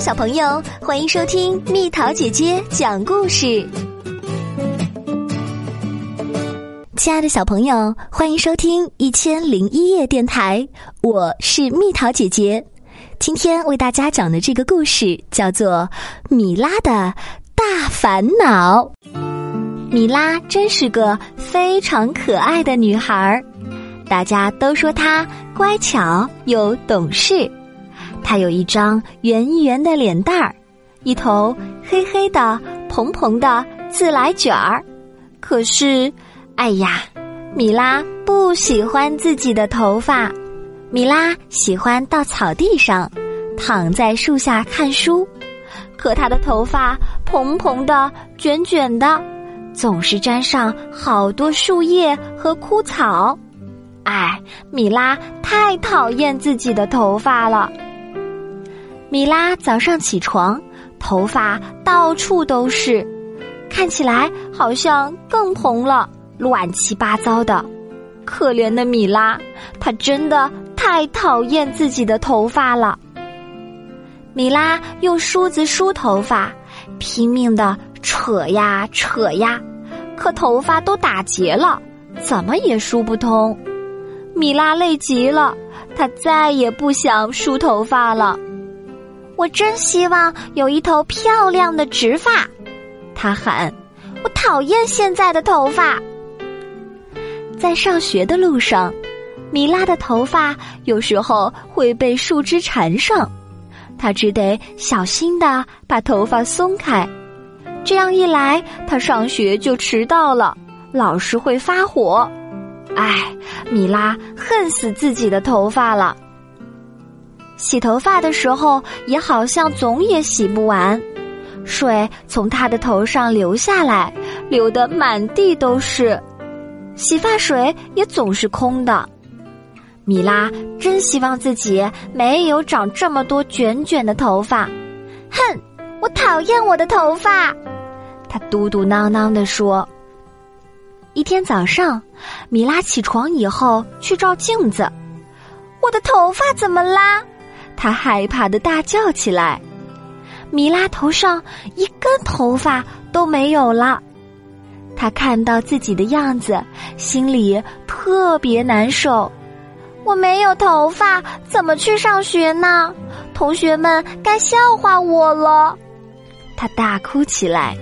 小朋友，欢迎收听蜜桃姐姐讲故事。亲爱的小朋友，欢迎收听一千零一夜电台，我是蜜桃姐姐。今天为大家讲的这个故事叫做《米拉的大烦恼》。米拉真是个非常可爱的女孩儿，大家都说她乖巧又懂事。他有一张圆圆的脸蛋儿，一头黑黑的、蓬蓬的自来卷儿。可是，哎呀，米拉不喜欢自己的头发。米拉喜欢到草地上，躺在树下看书。可她的头发蓬蓬的、卷卷的，总是沾上好多树叶和枯草。哎，米拉太讨厌自己的头发了。米拉早上起床，头发到处都是，看起来好像更蓬了，乱七八糟的。可怜的米拉，她真的太讨厌自己的头发了。米拉用梳子梳头发，拼命的扯呀扯呀，可头发都打结了，怎么也梳不通。米拉累极了，她再也不想梳头发了。我真希望有一头漂亮的直发，他喊：“我讨厌现在的头发。”在上学的路上，米拉的头发有时候会被树枝缠上，他只得小心的把头发松开。这样一来，他上学就迟到了，老师会发火。唉，米拉恨死自己的头发了。洗头发的时候，也好像总也洗不完，水从他的头上流下来，流得满地都是，洗发水也总是空的。米拉真希望自己没有长这么多卷卷的头发，哼，我讨厌我的头发，他嘟嘟囔囔地说。一天早上，米拉起床以后去照镜子，我的头发怎么啦？他害怕的大叫起来，米拉头上一根头发都没有了。他看到自己的样子，心里特别难受。我没有头发，怎么去上学呢？同学们该笑话我了。他大哭起来。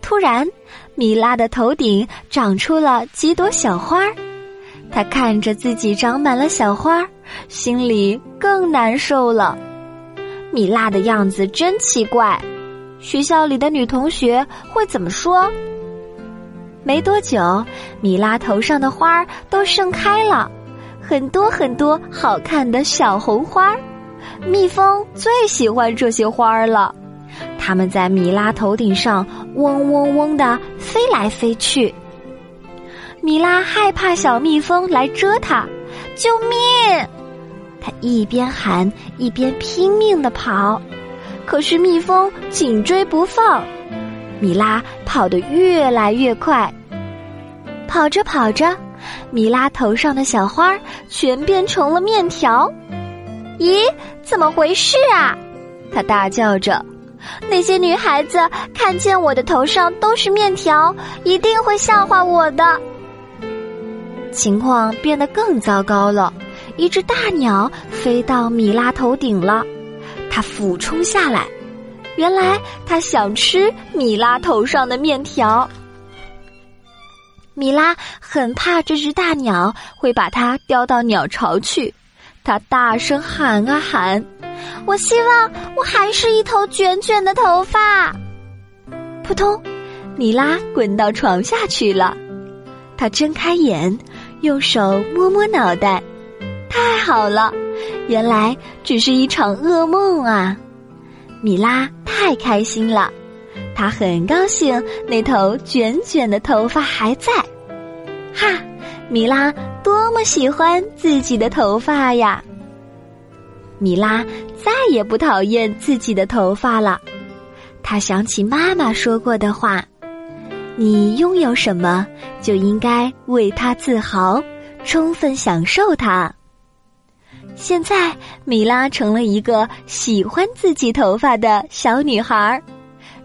突然，米拉的头顶长出了几朵小花儿。他看着自己长满了小花，心里更难受了。米拉的样子真奇怪，学校里的女同学会怎么说？没多久，米拉头上的花儿都盛开了，很多很多好看的小红花。蜜蜂最喜欢这些花儿了，它们在米拉头顶上嗡嗡嗡的飞来飞去。米拉害怕小蜜蜂来蛰它，救命！他一边喊一边拼命的跑，可是蜜蜂紧追不放。米拉跑得越来越快，跑着跑着，米拉头上的小花全变成了面条。咦，怎么回事啊？他大叫着。那些女孩子看见我的头上都是面条，一定会笑话我的。情况变得更糟糕了，一只大鸟飞到米拉头顶了，它俯冲下来，原来它想吃米拉头上的面条。米拉很怕这只大鸟会把它叼到鸟巢去，它大声喊啊喊：“我希望我还是一头卷卷的头发。”扑通，米拉滚到床下去了，他睁开眼。用手摸摸脑袋，太好了，原来只是一场噩梦啊！米拉太开心了，她很高兴那头卷卷的头发还在。哈，米拉多么喜欢自己的头发呀！米拉再也不讨厌自己的头发了，她想起妈妈说过的话。你拥有什么，就应该为它自豪，充分享受它。现在米拉成了一个喜欢自己头发的小女孩，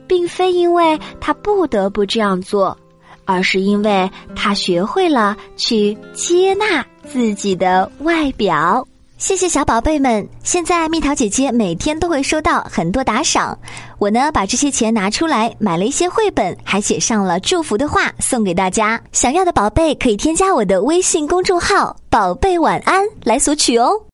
并非因为她不得不这样做，而是因为她学会了去接纳自己的外表。谢谢小宝贝们！现在蜜桃姐姐每天都会收到很多打赏，我呢把这些钱拿出来买了一些绘本，还写上了祝福的话送给大家。想要的宝贝可以添加我的微信公众号“宝贝晚安”来索取哦。